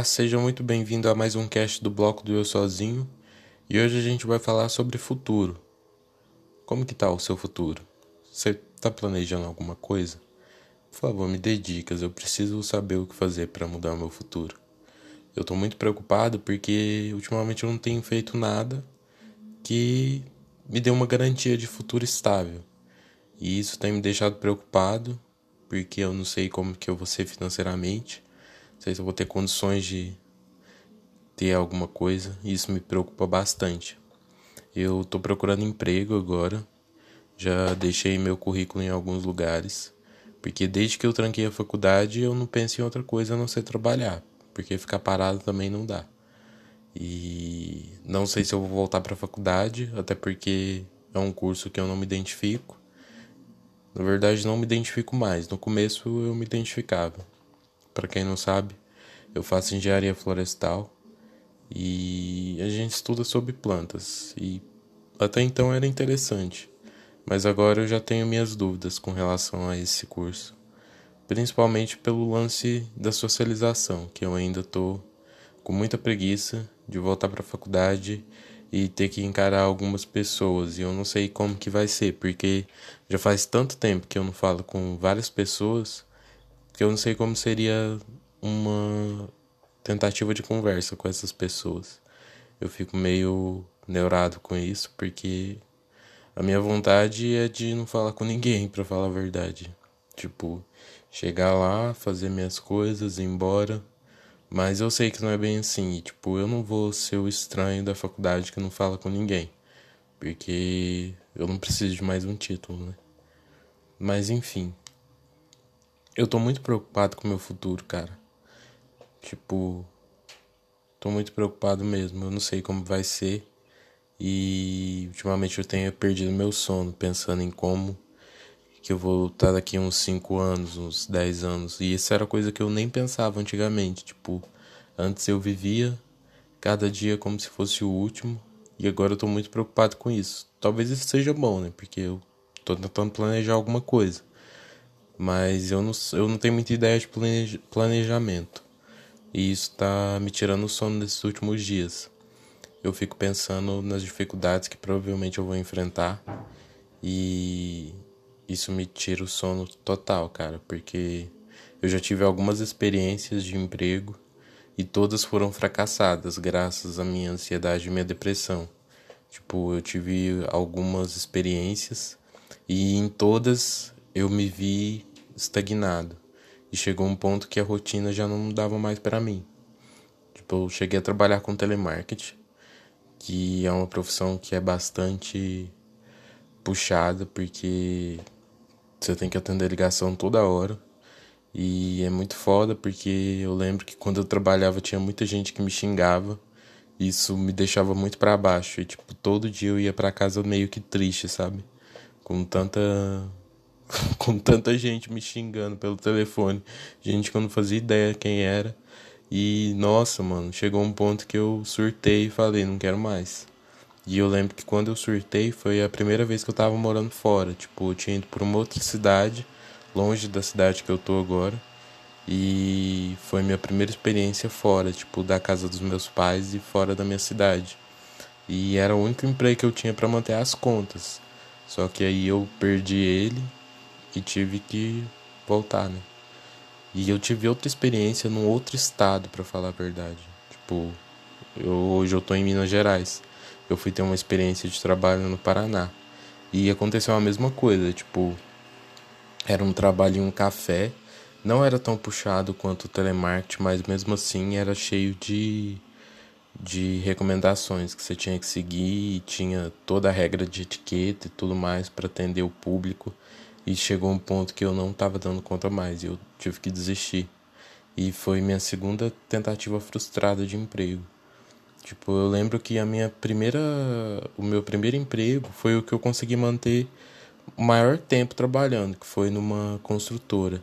Olá, seja muito bem-vindo a mais um cast do bloco do Eu Sozinho. E hoje a gente vai falar sobre futuro. Como que tá o seu futuro? Você tá planejando alguma coisa? Por favor, me dê dicas, eu preciso saber o que fazer para mudar o meu futuro. Eu tô muito preocupado porque ultimamente eu não tenho feito nada que me dê uma garantia de futuro estável. E isso tem me deixado preocupado porque eu não sei como que eu vou ser financeiramente sei se eu vou ter condições de ter alguma coisa. Isso me preocupa bastante. Eu estou procurando emprego agora. Já deixei meu currículo em alguns lugares. Porque desde que eu tranquei a faculdade, eu não penso em outra coisa a não ser trabalhar. Porque ficar parado também não dá. E não sei se eu vou voltar para a faculdade, até porque é um curso que eu não me identifico. Na verdade, não me identifico mais. No começo eu me identificava. Para quem não sabe, eu faço engenharia florestal e a gente estuda sobre plantas. E até então era interessante, mas agora eu já tenho minhas dúvidas com relação a esse curso, principalmente pelo lance da socialização, que eu ainda tô com muita preguiça de voltar para a faculdade e ter que encarar algumas pessoas. E eu não sei como que vai ser, porque já faz tanto tempo que eu não falo com várias pessoas que eu não sei como seria uma tentativa de conversa com essas pessoas. Eu fico meio neurado com isso porque a minha vontade é de não falar com ninguém, para falar a verdade. Tipo, chegar lá, fazer minhas coisas, ir embora. Mas eu sei que não é bem assim. E, tipo, eu não vou ser o estranho da faculdade que não fala com ninguém. Porque eu não preciso de mais um título, né? Mas enfim. Eu tô muito preocupado com o meu futuro, cara. Tipo, tô muito preocupado mesmo. Eu não sei como vai ser. E ultimamente eu tenho perdido meu sono pensando em como que eu vou estar daqui uns 5 anos, uns 10 anos. E isso era coisa que eu nem pensava antigamente. Tipo, antes eu vivia cada dia como se fosse o último. E agora eu tô muito preocupado com isso. Talvez isso seja bom, né? Porque eu tô tentando planejar alguma coisa mas eu não, eu não tenho muita ideia de planejamento. E isso está me tirando o sono nesses últimos dias. Eu fico pensando nas dificuldades que provavelmente eu vou enfrentar e isso me tira o sono total, cara, porque eu já tive algumas experiências de emprego e todas foram fracassadas graças à minha ansiedade e minha depressão. Tipo, eu tive algumas experiências e em todas eu me vi estagnado. E chegou um ponto que a rotina já não dava mais para mim. Tipo, eu cheguei a trabalhar com telemarketing, que é uma profissão que é bastante puxada, porque você tem que atender ligação toda hora. E é muito foda porque eu lembro que quando eu trabalhava tinha muita gente que me xingava. Isso me deixava muito para baixo e tipo todo dia eu ia para casa meio que triste, sabe? Com tanta com tanta gente me xingando pelo telefone, gente que eu não fazia ideia quem era. E nossa, mano, chegou um ponto que eu surtei e falei, não quero mais. E eu lembro que quando eu surtei foi a primeira vez que eu tava morando fora. Tipo, eu tinha ido pra uma outra cidade, longe da cidade que eu tô agora. E foi minha primeira experiência fora, tipo, da casa dos meus pais e fora da minha cidade. E era o único emprego que eu tinha para manter as contas. Só que aí eu perdi ele e tive que voltar, né? E eu tive outra experiência num outro estado, para falar a verdade. Tipo, eu, hoje eu tô em Minas Gerais. Eu fui ter uma experiência de trabalho no Paraná. E aconteceu a mesma coisa, tipo, era um trabalho em um café. Não era tão puxado quanto o telemarketing, mas mesmo assim era cheio de de recomendações que você tinha que seguir e tinha toda a regra de etiqueta e tudo mais para atender o público. E chegou um ponto que eu não estava dando conta mais eu tive que desistir. E foi minha segunda tentativa frustrada de emprego. Tipo, eu lembro que a minha primeira. O meu primeiro emprego foi o que eu consegui manter o maior tempo trabalhando, que foi numa construtora.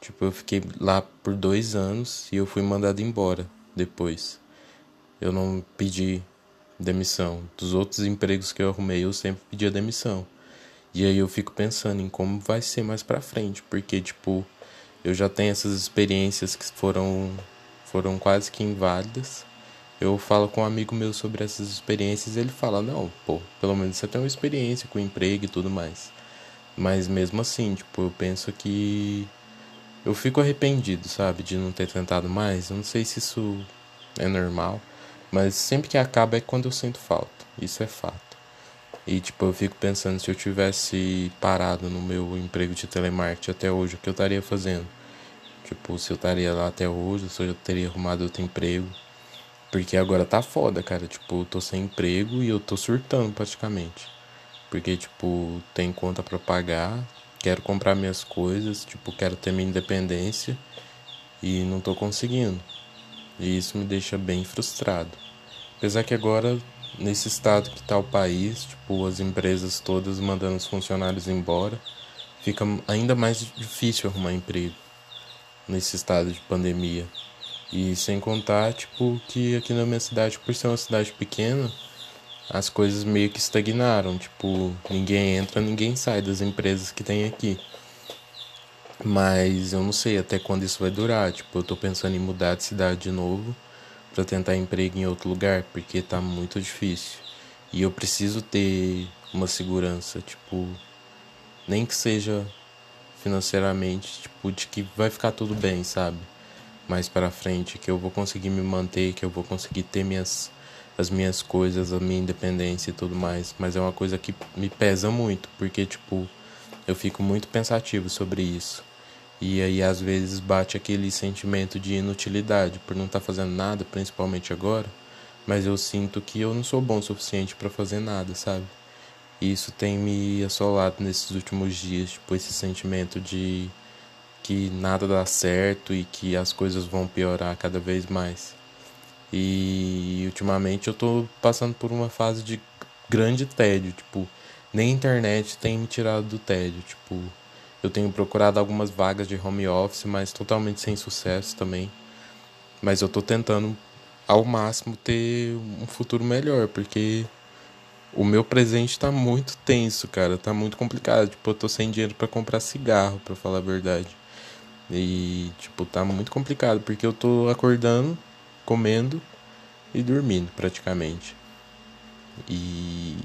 Tipo, eu fiquei lá por dois anos e eu fui mandado embora depois. Eu não pedi demissão. Dos outros empregos que eu arrumei, eu sempre pedia demissão. E aí eu fico pensando em como vai ser mais pra frente, porque, tipo, eu já tenho essas experiências que foram foram quase que inválidas. Eu falo com um amigo meu sobre essas experiências e ele fala: Não, pô, pelo menos você tem uma experiência com emprego e tudo mais. Mas mesmo assim, tipo, eu penso que eu fico arrependido, sabe, de não ter tentado mais. Eu não sei se isso é normal, mas sempre que acaba é quando eu sinto falta. Isso é fato. E tipo, eu fico pensando se eu tivesse parado no meu emprego de telemarketing até hoje, o que eu estaria fazendo? Tipo, se eu estaria lá até hoje, se eu teria arrumado outro emprego. Porque agora tá foda, cara. Tipo, eu tô sem emprego e eu tô surtando praticamente. Porque, tipo, tem conta para pagar, quero comprar minhas coisas, tipo, quero ter minha independência e não tô conseguindo. E isso me deixa bem frustrado. Apesar que agora, nesse estado que tá o país, tipo, as empresas todas mandando os funcionários embora, fica ainda mais difícil arrumar emprego nesse estado de pandemia. E sem contar, tipo, que aqui na minha cidade, por ser uma cidade pequena, as coisas meio que estagnaram. Tipo, ninguém entra, ninguém sai das empresas que tem aqui. Mas eu não sei até quando isso vai durar. Tipo, eu tô pensando em mudar de cidade de novo para tentar emprego em outro lugar, porque tá muito difícil. E eu preciso ter uma segurança, tipo, nem que seja financeiramente, tipo, de que vai ficar tudo bem, sabe? Mais para frente, que eu vou conseguir me manter, que eu vou conseguir ter minhas as minhas coisas, a minha independência e tudo mais, mas é uma coisa que me pesa muito, porque tipo, eu fico muito pensativo sobre isso. E aí às vezes bate aquele sentimento de inutilidade por não estar tá fazendo nada, principalmente agora, mas eu sinto que eu não sou bom o suficiente para fazer nada, sabe? E isso tem me assolado nesses últimos dias, tipo esse sentimento de que nada dá certo e que as coisas vão piorar cada vez mais. E ultimamente eu tô passando por uma fase de grande tédio, tipo, nem a internet tem me tirado do tédio, tipo, eu tenho procurado algumas vagas de home office, mas totalmente sem sucesso também. Mas eu tô tentando ao máximo ter um futuro melhor, porque o meu presente tá muito tenso, cara, tá muito complicado. Tipo, eu tô sem dinheiro para comprar cigarro, para falar a verdade. E tipo, tá muito complicado, porque eu tô acordando, comendo e dormindo praticamente. E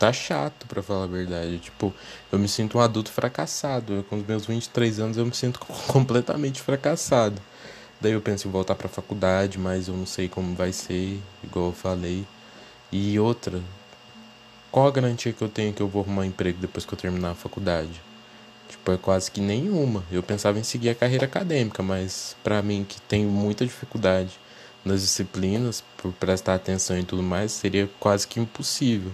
tá chato, para falar a verdade. Tipo, eu me sinto um adulto fracassado. Eu, com os meus 23 anos eu me sinto completamente fracassado. Daí eu penso em voltar para faculdade, mas eu não sei como vai ser, igual eu falei. E outra, qual a garantia que eu tenho que eu vou arrumar um emprego depois que eu terminar a faculdade? Tipo, é quase que nenhuma. Eu pensava em seguir a carreira acadêmica, mas para mim que tenho muita dificuldade nas disciplinas, por prestar atenção e tudo mais, seria quase que impossível.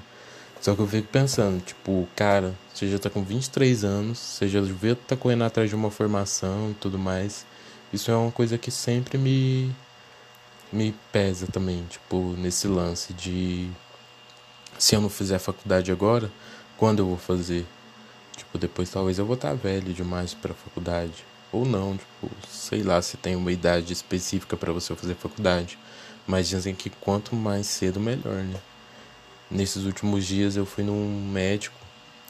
Só que eu fico pensando, tipo, cara, você já tá com 23 anos, você já devia tá correndo atrás de uma formação e tudo mais. Isso é uma coisa que sempre me me pesa também, tipo, nesse lance de se eu não fizer faculdade agora, quando eu vou fazer? Tipo, depois talvez eu vou estar tá velho demais para faculdade ou não, tipo, sei lá se tem uma idade específica para você fazer faculdade, mas dizem que quanto mais cedo melhor, né? Nesses últimos dias eu fui num médico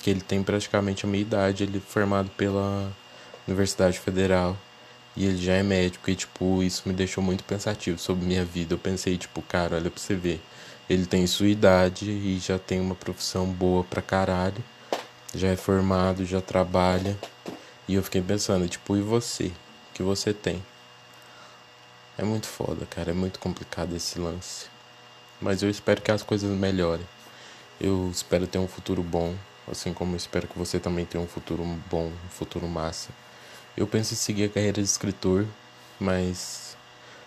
que ele tem praticamente a minha idade, ele é formado pela Universidade Federal e ele já é médico e tipo, isso me deixou muito pensativo sobre minha vida. Eu pensei, tipo, cara, olha pra você ver. Ele tem sua idade e já tem uma profissão boa pra caralho. Já é formado, já trabalha. E eu fiquei pensando, tipo, e você? O que você tem? É muito foda, cara. É muito complicado esse lance. Mas eu espero que as coisas melhorem. Eu espero ter um futuro bom, assim como eu espero que você também tenha um futuro bom, um futuro massa. Eu penso em seguir a carreira de escritor, mas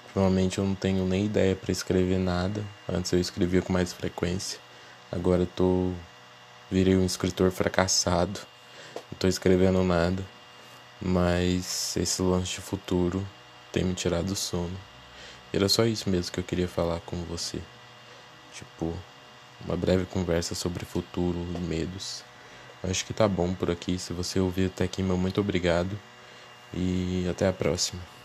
ultimamente eu não tenho nem ideia para escrever nada. Antes eu escrevia com mais frequência. Agora eu tô virei um escritor fracassado. Não tô escrevendo nada. Mas esse lance de futuro tem me tirado do sono. Era só isso mesmo que eu queria falar com você. Tipo, uma breve conversa sobre futuro e medos. Acho que tá bom por aqui. Se você ouviu até aqui, meu muito obrigado. E até a próxima.